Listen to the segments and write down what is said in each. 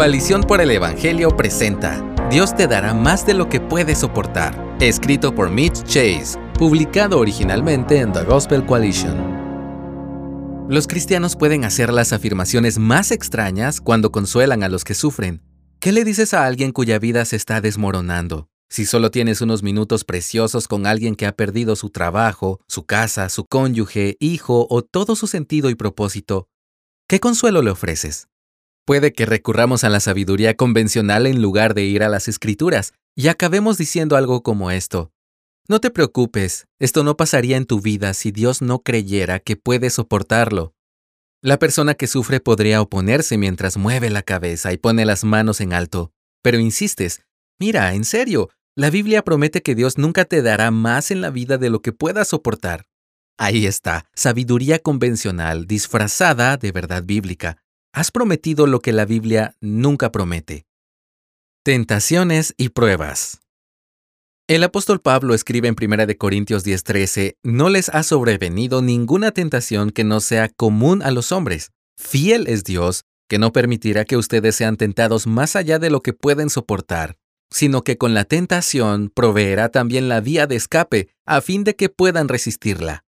Coalición por el Evangelio presenta Dios te dará más de lo que puedes soportar, escrito por Mitch Chase, publicado originalmente en The Gospel Coalition. Los cristianos pueden hacer las afirmaciones más extrañas cuando consuelan a los que sufren. ¿Qué le dices a alguien cuya vida se está desmoronando? Si solo tienes unos minutos preciosos con alguien que ha perdido su trabajo, su casa, su cónyuge, hijo o todo su sentido y propósito, ¿qué consuelo le ofreces? Puede que recurramos a la sabiduría convencional en lugar de ir a las escrituras y acabemos diciendo algo como esto. No te preocupes, esto no pasaría en tu vida si Dios no creyera que puedes soportarlo. La persona que sufre podría oponerse mientras mueve la cabeza y pone las manos en alto, pero insistes, mira, en serio, la Biblia promete que Dios nunca te dará más en la vida de lo que puedas soportar. Ahí está, sabiduría convencional disfrazada de verdad bíblica. Has prometido lo que la Biblia nunca promete. Tentaciones y pruebas. El apóstol Pablo escribe en 1 Corintios 10:13, No les ha sobrevenido ninguna tentación que no sea común a los hombres. Fiel es Dios, que no permitirá que ustedes sean tentados más allá de lo que pueden soportar, sino que con la tentación proveerá también la vía de escape, a fin de que puedan resistirla.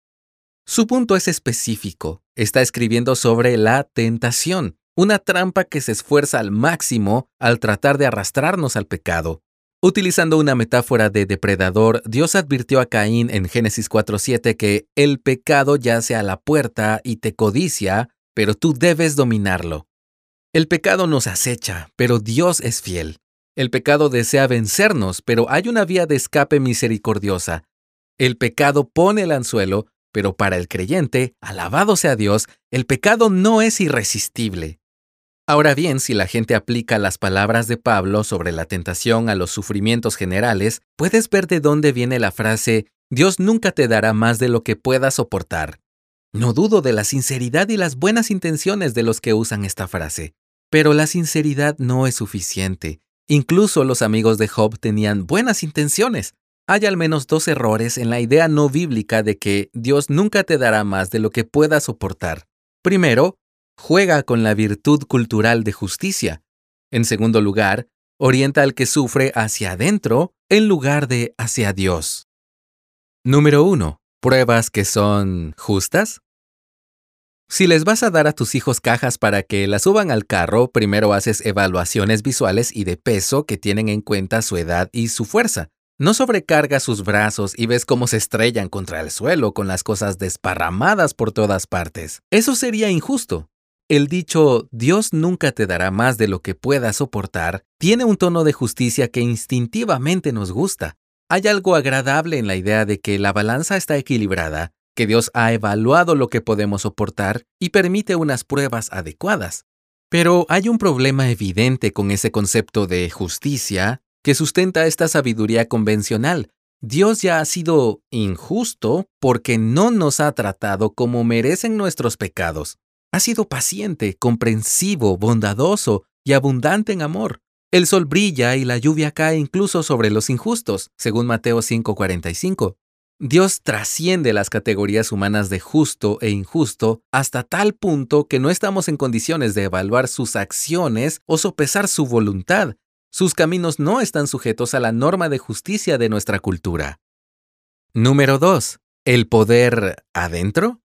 Su punto es específico. Está escribiendo sobre la tentación, una trampa que se esfuerza al máximo al tratar de arrastrarnos al pecado. Utilizando una metáfora de depredador, Dios advirtió a Caín en Génesis 4.7 que el pecado yace a la puerta y te codicia, pero tú debes dominarlo. El pecado nos acecha, pero Dios es fiel. El pecado desea vencernos, pero hay una vía de escape misericordiosa. El pecado pone el anzuelo, pero para el creyente, alabado sea Dios, el pecado no es irresistible. Ahora bien, si la gente aplica las palabras de Pablo sobre la tentación a los sufrimientos generales, puedes ver de dónde viene la frase Dios nunca te dará más de lo que puedas soportar. No dudo de la sinceridad y las buenas intenciones de los que usan esta frase, pero la sinceridad no es suficiente. Incluso los amigos de Job tenían buenas intenciones. Hay al menos dos errores en la idea no bíblica de que Dios nunca te dará más de lo que puedas soportar. Primero, juega con la virtud cultural de justicia. En segundo lugar, orienta al que sufre hacia adentro en lugar de hacia Dios. Número 1. ¿Pruebas que son justas? Si les vas a dar a tus hijos cajas para que las suban al carro, primero haces evaluaciones visuales y de peso que tienen en cuenta su edad y su fuerza. No sobrecargas sus brazos y ves cómo se estrellan contra el suelo con las cosas desparramadas por todas partes. Eso sería injusto. El dicho Dios nunca te dará más de lo que puedas soportar tiene un tono de justicia que instintivamente nos gusta. Hay algo agradable en la idea de que la balanza está equilibrada, que Dios ha evaluado lo que podemos soportar y permite unas pruebas adecuadas. Pero hay un problema evidente con ese concepto de justicia que sustenta esta sabiduría convencional. Dios ya ha sido injusto porque no nos ha tratado como merecen nuestros pecados. Ha sido paciente, comprensivo, bondadoso y abundante en amor. El sol brilla y la lluvia cae incluso sobre los injustos, según Mateo 5:45. Dios trasciende las categorías humanas de justo e injusto hasta tal punto que no estamos en condiciones de evaluar sus acciones o sopesar su voluntad. Sus caminos no están sujetos a la norma de justicia de nuestra cultura. Número 2. ¿El poder adentro?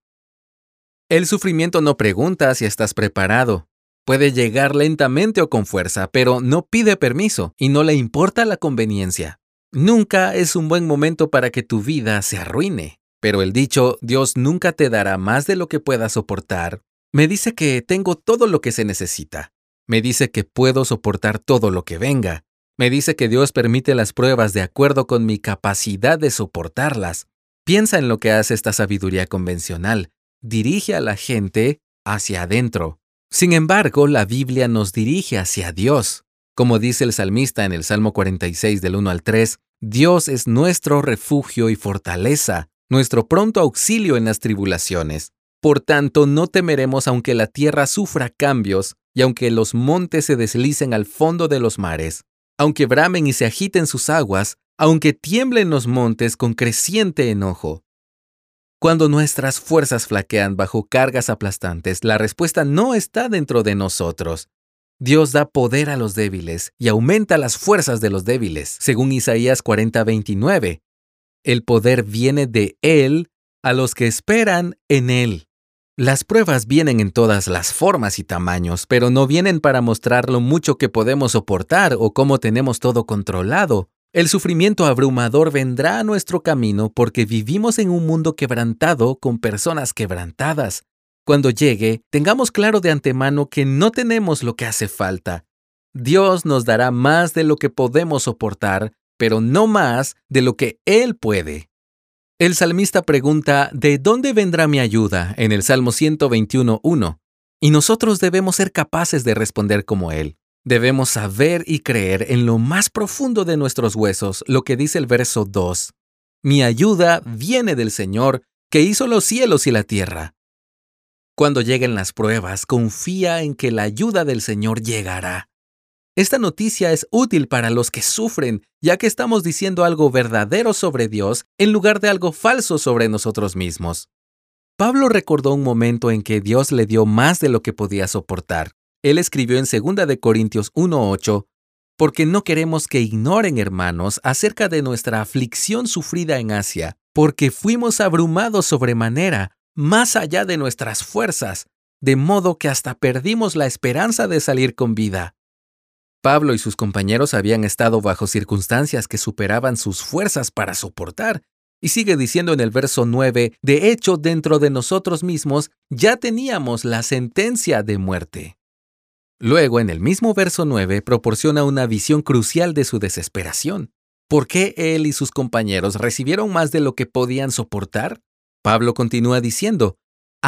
El sufrimiento no pregunta si estás preparado. Puede llegar lentamente o con fuerza, pero no pide permiso y no le importa la conveniencia. Nunca es un buen momento para que tu vida se arruine. Pero el dicho Dios nunca te dará más de lo que puedas soportar me dice que tengo todo lo que se necesita. Me dice que puedo soportar todo lo que venga. Me dice que Dios permite las pruebas de acuerdo con mi capacidad de soportarlas. Piensa en lo que hace esta sabiduría convencional dirige a la gente hacia adentro. Sin embargo, la Biblia nos dirige hacia Dios. Como dice el salmista en el Salmo 46 del 1 al 3, Dios es nuestro refugio y fortaleza, nuestro pronto auxilio en las tribulaciones. Por tanto, no temeremos aunque la tierra sufra cambios y aunque los montes se deslicen al fondo de los mares, aunque bramen y se agiten sus aguas, aunque tiemblen los montes con creciente enojo. Cuando nuestras fuerzas flaquean bajo cargas aplastantes, la respuesta no está dentro de nosotros. Dios da poder a los débiles y aumenta las fuerzas de los débiles, según Isaías 40:29. El poder viene de Él a los que esperan en Él. Las pruebas vienen en todas las formas y tamaños, pero no vienen para mostrar lo mucho que podemos soportar o cómo tenemos todo controlado. El sufrimiento abrumador vendrá a nuestro camino porque vivimos en un mundo quebrantado con personas quebrantadas. Cuando llegue, tengamos claro de antemano que no tenemos lo que hace falta. Dios nos dará más de lo que podemos soportar, pero no más de lo que Él puede. El salmista pregunta, ¿de dónde vendrá mi ayuda? en el Salmo 121.1. Y nosotros debemos ser capaces de responder como Él. Debemos saber y creer en lo más profundo de nuestros huesos lo que dice el verso 2. Mi ayuda viene del Señor, que hizo los cielos y la tierra. Cuando lleguen las pruebas, confía en que la ayuda del Señor llegará. Esta noticia es útil para los que sufren, ya que estamos diciendo algo verdadero sobre Dios en lugar de algo falso sobre nosotros mismos. Pablo recordó un momento en que Dios le dio más de lo que podía soportar. Él escribió en 2 de Corintios 1:8, porque no queremos que ignoren, hermanos, acerca de nuestra aflicción sufrida en Asia, porque fuimos abrumados sobremanera, más allá de nuestras fuerzas, de modo que hasta perdimos la esperanza de salir con vida. Pablo y sus compañeros habían estado bajo circunstancias que superaban sus fuerzas para soportar. Y sigue diciendo en el verso 9, de hecho, dentro de nosotros mismos ya teníamos la sentencia de muerte. Luego, en el mismo verso 9, proporciona una visión crucial de su desesperación. ¿Por qué él y sus compañeros recibieron más de lo que podían soportar? Pablo continúa diciendo,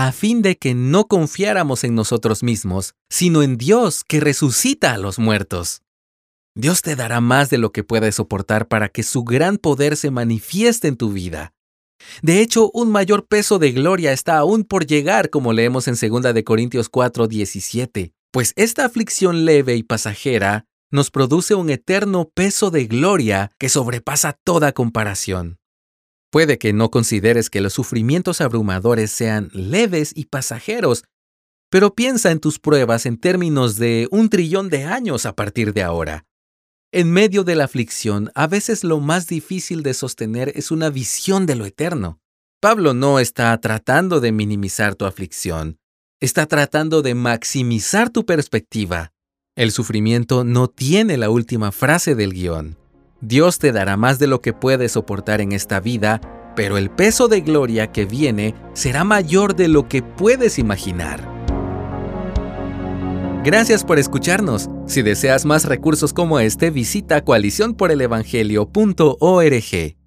a fin de que no confiáramos en nosotros mismos, sino en Dios que resucita a los muertos. Dios te dará más de lo que puedes soportar para que su gran poder se manifieste en tu vida. De hecho, un mayor peso de gloria está aún por llegar, como leemos en 2 de Corintios 4, 17, pues esta aflicción leve y pasajera nos produce un eterno peso de gloria que sobrepasa toda comparación. Puede que no consideres que los sufrimientos abrumadores sean leves y pasajeros, pero piensa en tus pruebas en términos de un trillón de años a partir de ahora. En medio de la aflicción, a veces lo más difícil de sostener es una visión de lo eterno. Pablo no está tratando de minimizar tu aflicción, está tratando de maximizar tu perspectiva. El sufrimiento no tiene la última frase del guion. Dios te dará más de lo que puedes soportar en esta vida, pero el peso de gloria que viene será mayor de lo que puedes imaginar. Gracias por escucharnos. Si deseas más recursos como este, visita coaliciónporelevangelio.org.